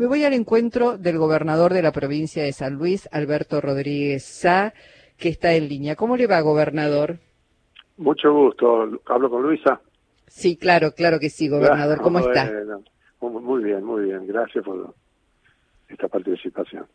Me voy al encuentro del gobernador de la provincia de San Luis, Alberto Rodríguez Sá, que está en línea. ¿Cómo le va, gobernador? Mucho gusto. ¿Hablo con Luisa? Sí, claro, claro que sí, gobernador. ¿Cómo está? Muy bien, muy bien. Gracias por esta participación.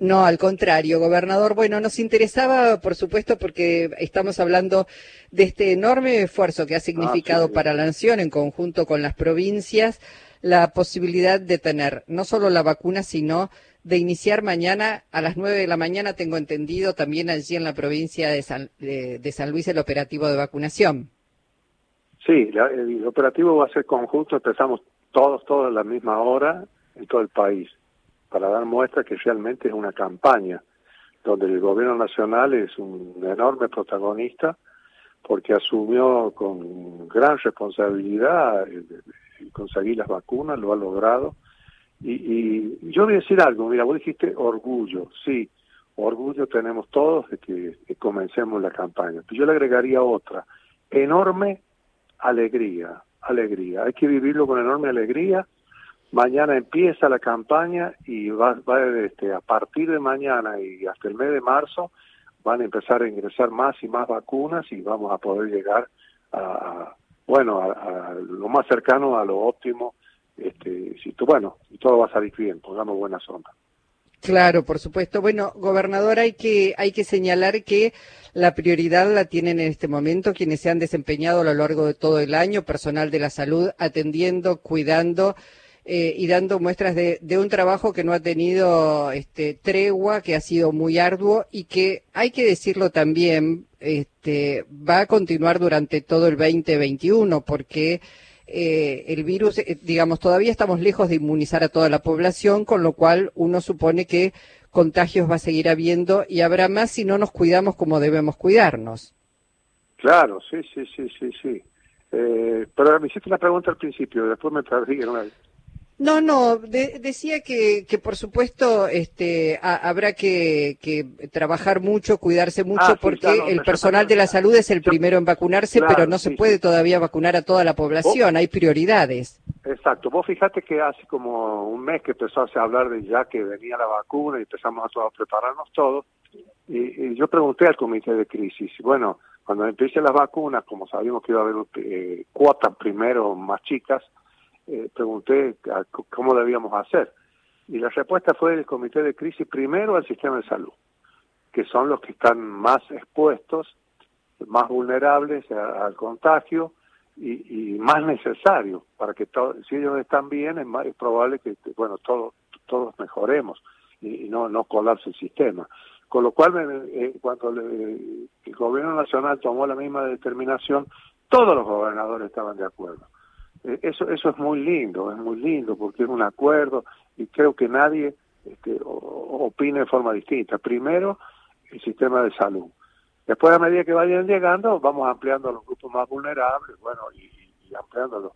No, al contrario, gobernador. Bueno, nos interesaba, por supuesto, porque estamos hablando de este enorme esfuerzo que ha significado ah, para la nación en conjunto con las provincias la posibilidad de tener no solo la vacuna, sino de iniciar mañana a las nueve de la mañana, tengo entendido, también allí en la provincia de San, de, San Luis el operativo de vacunación. Sí, el operativo va a ser conjunto, empezamos todos, todos a la misma hora en todo el país para dar muestra que realmente es una campaña donde el gobierno nacional es un enorme protagonista porque asumió con gran responsabilidad conseguir las vacunas, lo ha logrado. Y, y, yo voy a decir algo, mira, vos dijiste orgullo, sí, orgullo tenemos todos de que, comencemos la campaña. Pero yo le agregaría otra, enorme alegría, alegría. Hay que vivirlo con enorme alegría Mañana empieza la campaña y va, va este, a partir de mañana y hasta el mes de marzo van a empezar a ingresar más y más vacunas y vamos a poder llegar a, bueno, a, lo más cercano a lo óptimo. Este, si bueno, y todo va a salir bien, pongamos buena sombra. Claro, por supuesto. Bueno, gobernador, hay que, hay que señalar que la prioridad la tienen en este momento quienes se han desempeñado a lo largo de todo el año, personal de la salud, atendiendo, cuidando eh, y dando muestras de, un trabajo que no ha tenido este, tregua, que ha sido muy arduo y que, hay que decirlo también, este, va a continuar durante todo el 2021 porque eh, el virus, eh, digamos, todavía estamos lejos de inmunizar a toda la población, con lo cual uno supone que contagios va a seguir habiendo y habrá más si no nos cuidamos como debemos cuidarnos. Claro, sí, sí, sí, sí, sí. pero me hiciste una pregunta al principio, después me perdí. ¿No? No, no, decía que, que por supuesto este, habrá que, que, trabajar mucho, cuidarse mucho, ah, porque el personal de la salud es el primero en vacunarse, pero no se puede todavía vacunar a toda la población, hay prioridades. Exacto, vos fijate que hace como un mes que empezó a hablar de ya que venía la vacuna y empezamos a, todos, prepararnos todos, y, yo pregunté al comité de crisis, bueno, cuando empiecen las vacunas, como sabíamos que iba a haber eh, cuotas primero más chicas, eh, pregunté cómo debíamos hacer. Y la respuesta fue del comité de crisis primero al sistema de salud, que son los que están más expuestos, más vulnerables al contagio y, más necesarios para que si ellos están bien es, más, probable que bueno todos todos mejoremos y, no no colapse el sistema. Con lo cual, eh, cuando el gobierno nacional tomó la misma determinación, todos los gobernadores estaban de acuerdo. Eh, eso, eso es muy lindo, es muy lindo porque es un acuerdo y creo que nadie este, opina de forma distinta. Primero, el sistema de salud. Después, a medida que vayan llegando, vamos ampliando los grupos más vulnerables, bueno, y, y ampliándolos.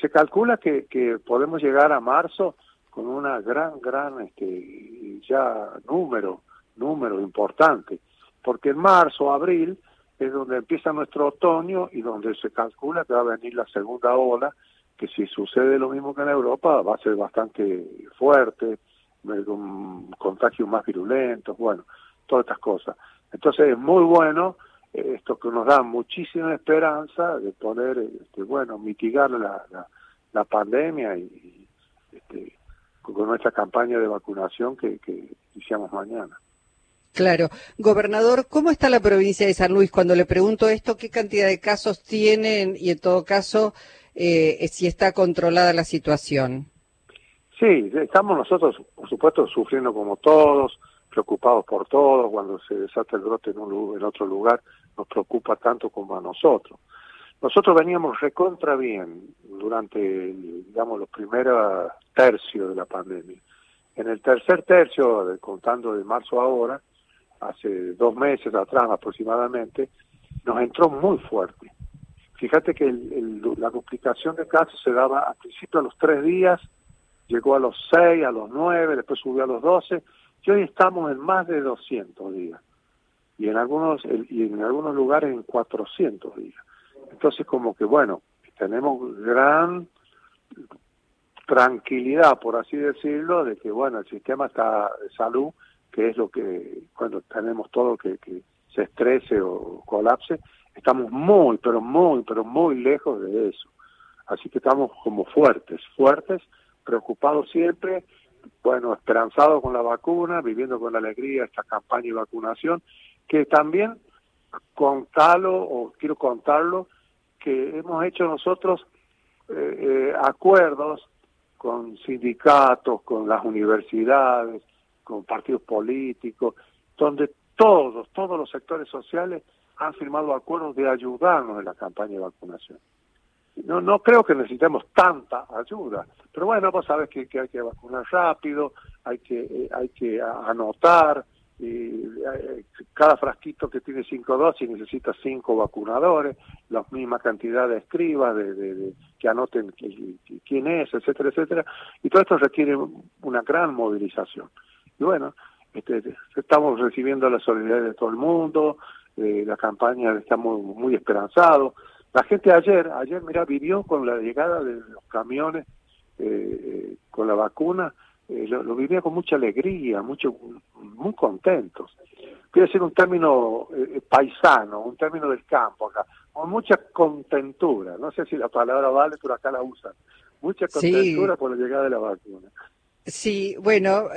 Se calcula que, que podemos llegar a marzo con una gran, gran, este, ya número, número importante, porque en marzo, abril, es donde empieza nuestro otoño y donde se calcula que va a venir la segunda ola, que si sucede lo mismo que en Europa va a ser bastante fuerte, con contagios más virulentos, bueno, todas estas cosas. Entonces es muy bueno eh, esto que nos da muchísima esperanza de poder, este, bueno, mitigar la, la, pandemia y, este, con nuestra campaña de vacunación que, que iniciamos mañana. Claro. Gobernador, ¿cómo está la provincia de San Luis? Cuando le pregunto esto, ¿qué cantidad de casos tienen y en todo caso, eh, si está controlada la situación? Sí, estamos nosotros, por supuesto, sufriendo como todos, preocupados por todos. Cuando se desata el brote en, un, en otro lugar, nos preocupa tanto como a nosotros. Nosotros veníamos recontra bien durante, digamos, los primeros tercios de la pandemia. En el tercer tercio, contando de marzo a ahora, hace dos meses atrás aproximadamente, nos entró muy fuerte. Fíjate que la duplicación de casos se daba al principio a los tres días, llegó a los seis, a los nueve, después subió a los doce, y hoy estamos en más de 200 días. Y en algunos, y en algunos lugares en 400 días. Entonces como que bueno, tenemos gran tranquilidad, por así decirlo, de que, bueno, el sistema está de salud, que es lo que cuando tenemos todo que, se estrese o colapse, estamos muy, pero muy, pero muy lejos de eso. Así que estamos como fuertes, fuertes, preocupados siempre, bueno, esperanzados con la vacuna, viviendo con alegría esta campaña de vacunación, que también contarlo, o quiero contarlo, que hemos hecho nosotros eh, eh, acuerdos con sindicatos, con las universidades, con partidos políticos, donde todos, todos los sectores sociales han firmado acuerdos de ayudarnos en la campaña de vacunación. No, no creo que necesitemos tanta ayuda, pero bueno, vos sabes que, hay que vacunar rápido, hay que, eh, hay que anotar, y eh, cada frasquito que tiene cinco dosis necesita cinco vacunadores, la misma cantidad de escribas de, que anoten quién es, etcétera, etcétera, y todo esto requiere una gran movilización. Y bueno, este, estamos recibiendo la solidaridad de todo el mundo, eh, la campaña está muy, muy esperanzado. La gente ayer, ayer, mira, vivió con la llegada de los camiones eh, con la vacuna, eh, lo, vivía con mucha alegría, mucho, muy contentos. Quiero decir un término eh, paisano, un término del campo acá, con mucha contentura. No sé si la palabra vale, pero acá la usan. Mucha contentura por la llegada de la vacuna. Sí, bueno,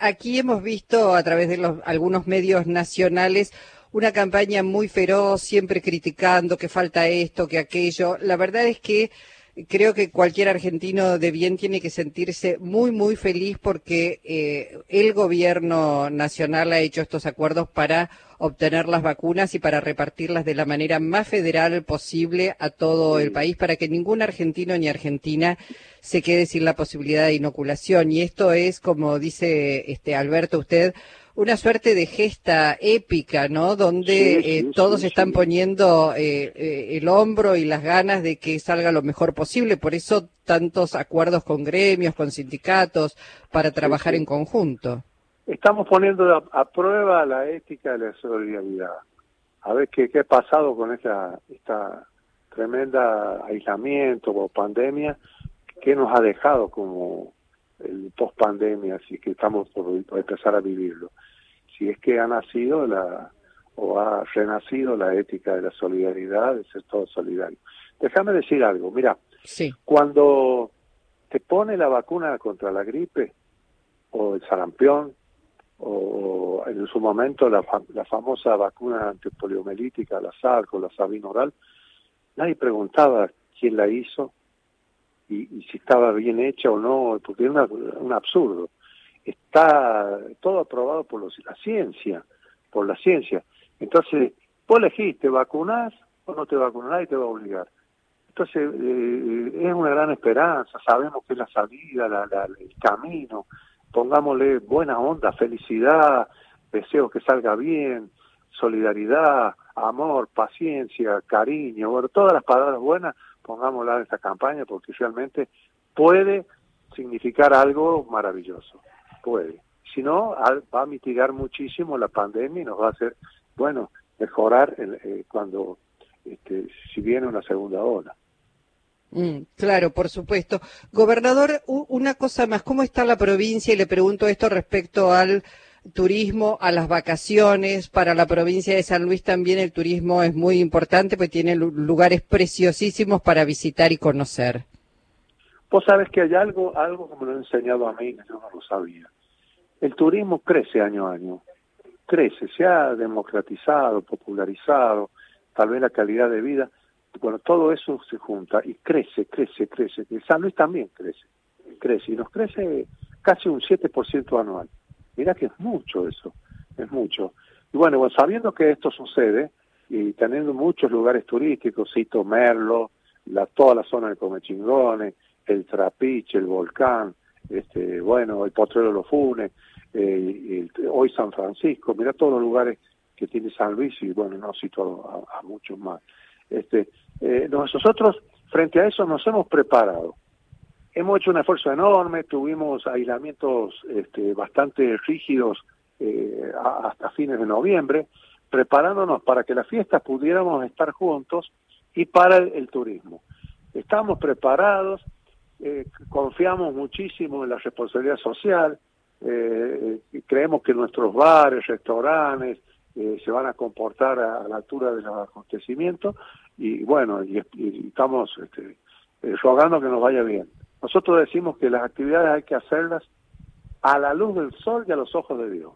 aquí hemos visto a través de los, algunos medios nacionales una campaña muy feroz, siempre criticando que falta esto, que aquello. La verdad es que creo que cualquier argentino de bien tiene que sentirse muy, muy feliz porque eh, el gobierno nacional ha hecho estos acuerdos para obtener las vacunas y para repartirlas de la manera más federal posible a todo el país para que ningún argentino ni argentina se quede sin la posibilidad de inoculación. Y esto es, como dice este Alberto, usted, una suerte de gesta épica, ¿no? Donde eh, todos están poniendo eh, eh, el hombro y las ganas de que salga lo mejor posible. Por eso tantos acuerdos con gremios, con sindicatos, para trabajar en conjunto. Estamos poniendo a, prueba la ética de la solidaridad. A ver qué, qué ha pasado con esta, esta tremenda aislamiento o pandemia, qué nos ha dejado como el post pandemia, así que estamos por empezar a vivirlo si es que ha nacido la o ha renacido la ética de la solidaridad, de ser todo solidario. Déjame decir algo, mira, sí. cuando te pone la vacuna contra la gripe o el sarampión o en su momento la, la famosa vacuna antipoliomelítica, la SARC o la Sabina oral, nadie preguntaba quién la hizo y, si estaba bien hecha o no, porque era un absurdo está todo aprobado por los, la ciencia, por la ciencia. Entonces, vos elegís, ¿te vacunás o no te vacunás? y te va a obligar. Entonces, eh, es una gran esperanza, sabemos que es la salida, la, el camino, pongámosle buena onda, felicidad, deseo que salga bien, solidaridad, amor, paciencia, cariño, bueno, todas las palabras buenas, pongámoslas en esta campaña porque realmente puede significar algo maravilloso puede. Si no, va a mitigar muchísimo la pandemia y nos va a hacer, bueno, mejorar eh, cuando, este, si viene una segunda ola. Mm, claro, por supuesto. Gobernador, una cosa más, ¿cómo está la provincia? Y le pregunto esto respecto al turismo, a las vacaciones. Para la provincia de San Luis también el turismo es muy importante, porque tiene lugares preciosísimos para visitar y conocer. Vos sabes que hay algo, algo como lo he enseñado a mí, que yo no lo sabía. El turismo crece año a año, crece, se ha democratizado, popularizado, tal vez la calidad de vida, bueno, todo eso se junta y crece, crece, crece. San Luis también crece, crece y nos crece casi un 7% anual. Mira que es mucho eso, es mucho. Y bueno, bueno, sabiendo que esto sucede y teniendo muchos lugares turísticos, cito Merlo, la, toda la zona de Comechingones, el Trapiche, el Volcán, este, bueno, el Potrero Los Funes, eh, hoy San Francisco, mira todos los lugares que tiene San Luis y bueno, no cito a, muchos más. Este, eh, nosotros frente a eso nos hemos preparado. Hemos hecho un esfuerzo enorme, tuvimos aislamientos este, bastante rígidos eh, hasta fines de noviembre, preparándonos para que las fiestas pudiéramos estar juntos y para el, turismo. Estamos preparados, eh, confiamos muchísimo en la responsabilidad social, eh, creemos que nuestros bares, restaurantes, eh, se van a comportar a, la altura de los acontecimientos y bueno, y, estamos este, rogando que nos vaya bien. Nosotros decimos que las actividades hay que hacerlas a la luz del sol y a los ojos de Dios.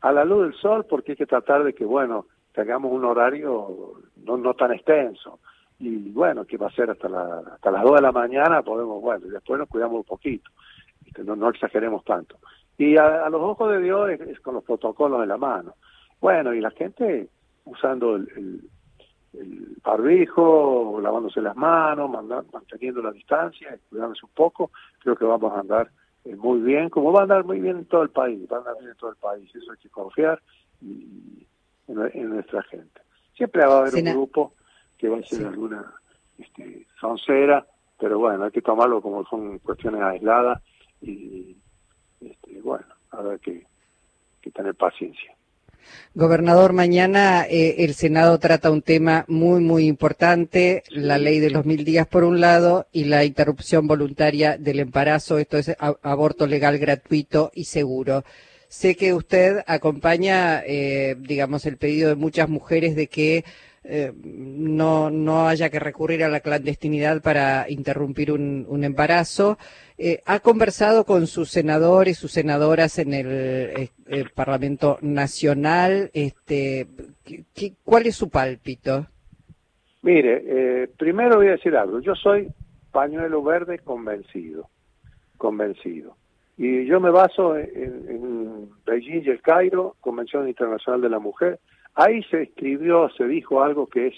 A la luz del sol porque hay que tratar de que, bueno, tengamos un horario no, no tan extenso. Y bueno, que va a ser hasta, la, hasta las 2 de la mañana, podemos, bueno, y después nos cuidamos un poquito, este, no, no exageremos tanto. Y a, los ojos de Dios es, con los protocolos en la mano. Bueno, y la gente usando el, el, el barbijo, lavándose las manos, manteniendo la distancia, cuidándose un poco, creo que vamos a andar eh, muy bien, como va a andar muy bien en todo el país, va a andar bien en todo el país, eso hay que confiar y, en, nuestra gente. Siempre va a haber un grupo que va a ser alguna este, soncera, pero bueno, hay que tomarlo como son cuestiones aisladas y este, bueno, habrá que, que tener paciencia. Gobernador, mañana eh, el Senado trata un tema muy, muy importante, la ley de los mil días por un lado y la interrupción voluntaria del embarazo, esto es aborto legal, gratuito y seguro. Sé que usted acompaña, eh, digamos, el pedido de muchas mujeres de que eh, no, no haya que recurrir a la clandestinidad para interrumpir un, embarazo. Eh, ¿Ha conversado con sus senadores, sus senadoras en el, Parlamento Nacional? Este, ¿qué, cuál es su pálpito? Mire, primero voy a decir algo. Yo soy pañuelo verde convencido, convencido. Y yo me baso en, Beijing y el Cairo, Convención Internacional de la Mujer. Ahí se escribió, se dijo algo que es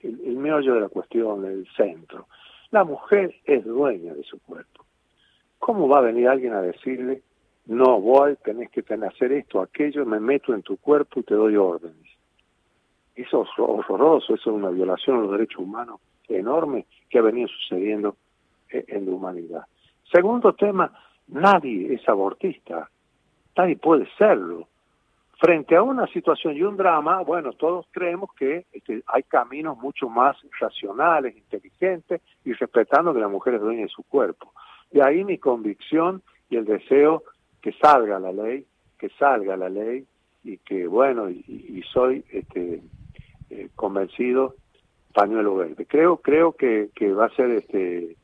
el, meollo de la cuestión, el centro. La mujer es dueña de su cuerpo. ¿Cómo va a venir alguien a decirle, no voy, tenés que tener, hacer esto, aquello, me meto en tu cuerpo y te doy órdenes? Eso es horroroso, eso es una violación a los derechos humanos enorme que ha venido sucediendo en la humanidad. Segundo tema, Nadie es abortista, nadie puede serlo. Frente a una situación y un drama, bueno, todos creemos que este, hay caminos mucho más racionales, inteligentes y respetando que la mujer es de su cuerpo. De ahí mi convicción y el deseo que salga la ley, que salga la ley y que, bueno, y, soy este, eh, convencido pañuelo verde. Creo, creo que, que va a ser, este,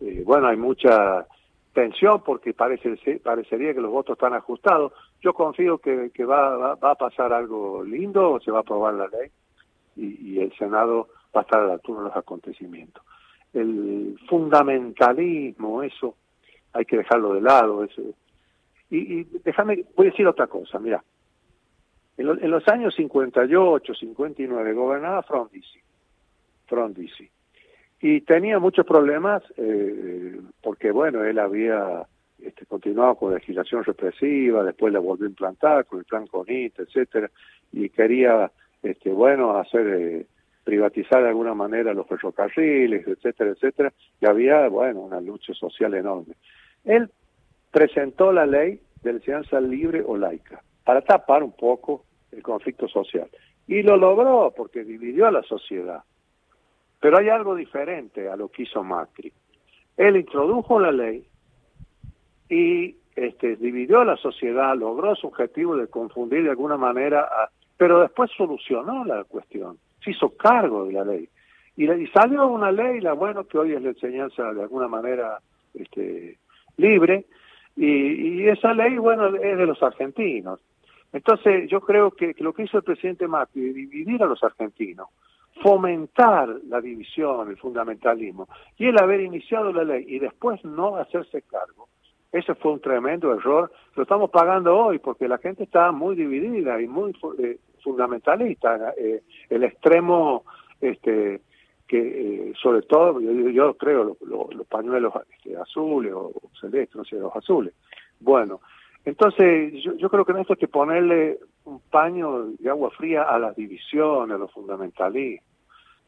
eh, bueno, hay mucha tensión porque parece, parecería que los votos están ajustados. Yo confío que, va, va, a pasar algo lindo, se va a aprobar la ley y, el Senado va a estar a la altura de los acontecimientos. El fundamentalismo, eso hay que dejarlo de lado. Eso. Y, y déjame, voy a decir otra cosa, mira. En, en los años 58, 59, gobernaba Frondizi. Frondizi y tenía muchos problemas eh, porque bueno él había este, continuado con legislación represiva después la volvió a implantar con el plan CONIT etcétera y quería este bueno hacer eh, privatizar de alguna manera los ferrocarriles etcétera etcétera y había bueno una lucha social enorme él presentó la ley de enseñanza libre o laica para tapar un poco el conflicto social y lo logró porque dividió a la sociedad pero hay algo diferente a lo que hizo Macri. Él introdujo la ley y este, dividió a la sociedad, logró su objetivo de confundir de alguna manera, pero después solucionó la cuestión, se hizo cargo de la ley. Y, y salió una ley, la bueno, que hoy es la enseñanza de alguna manera este, libre, y, y esa ley, bueno, es de los argentinos. Entonces, yo creo que, lo que hizo el presidente Macri, dividir a los argentinos, fomentar la división, el fundamentalismo, y el haber iniciado la ley y después no hacerse cargo, ese fue un tremendo error. Lo estamos pagando hoy porque la gente está muy dividida y muy eh, fundamentalista. Eh, el extremo, este, que eh, sobre todo, yo, creo, los, pañuelos este, azules o, celestes, no sé, los azules. Bueno, entonces yo, yo creo que en esto hay que ponerle un paño de agua fría a las divisiones, a los fundamentalismos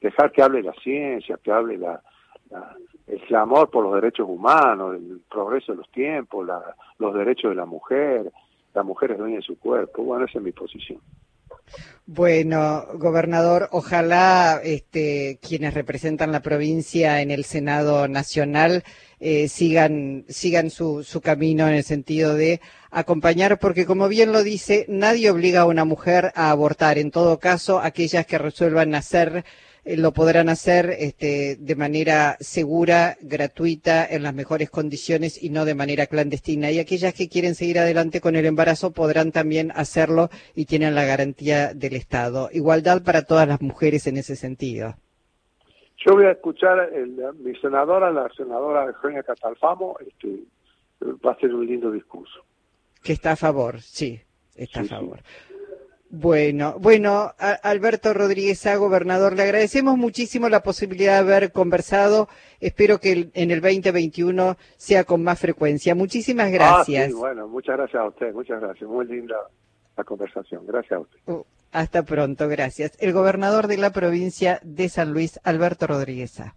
dejar que hable la ciencia, que hable la, el clamor por los derechos humanos, el progreso de los tiempos, la, los derechos de la mujer, la mujer es dueña de su cuerpo. Bueno, esa es mi posición. Bueno, gobernador, ojalá este, quienes representan la provincia en el Senado Nacional eh, sigan, sigan su, su camino en el sentido de acompañar, porque como bien lo dice, nadie obliga a una mujer a abortar. En todo caso, aquellas que resuelvan nacer eh, lo podrán hacer este, de manera segura, gratuita, en las mejores condiciones y no de manera clandestina. Y aquellas que quieren seguir adelante con el embarazo podrán también hacerlo y tienen la garantía del Estado. Igualdad para todas las mujeres en ese sentido. Yo voy a escuchar el, mi senadora, la senadora Eugenia Catalfamo, este, va a ser un lindo discurso. Que está a favor, sí, está a favor. Bueno, bueno, Alberto Rodríguez A, gobernador, le agradecemos muchísimo la posibilidad de haber conversado. Espero que en el 2021 sea con más frecuencia. Muchísimas gracias. Ah, sí, bueno, muchas gracias a usted, muchas gracias. Muy linda la conversación. Gracias a usted. Uh, hasta pronto, gracias. El gobernador de la provincia de San Luis, Alberto Rodríguez A.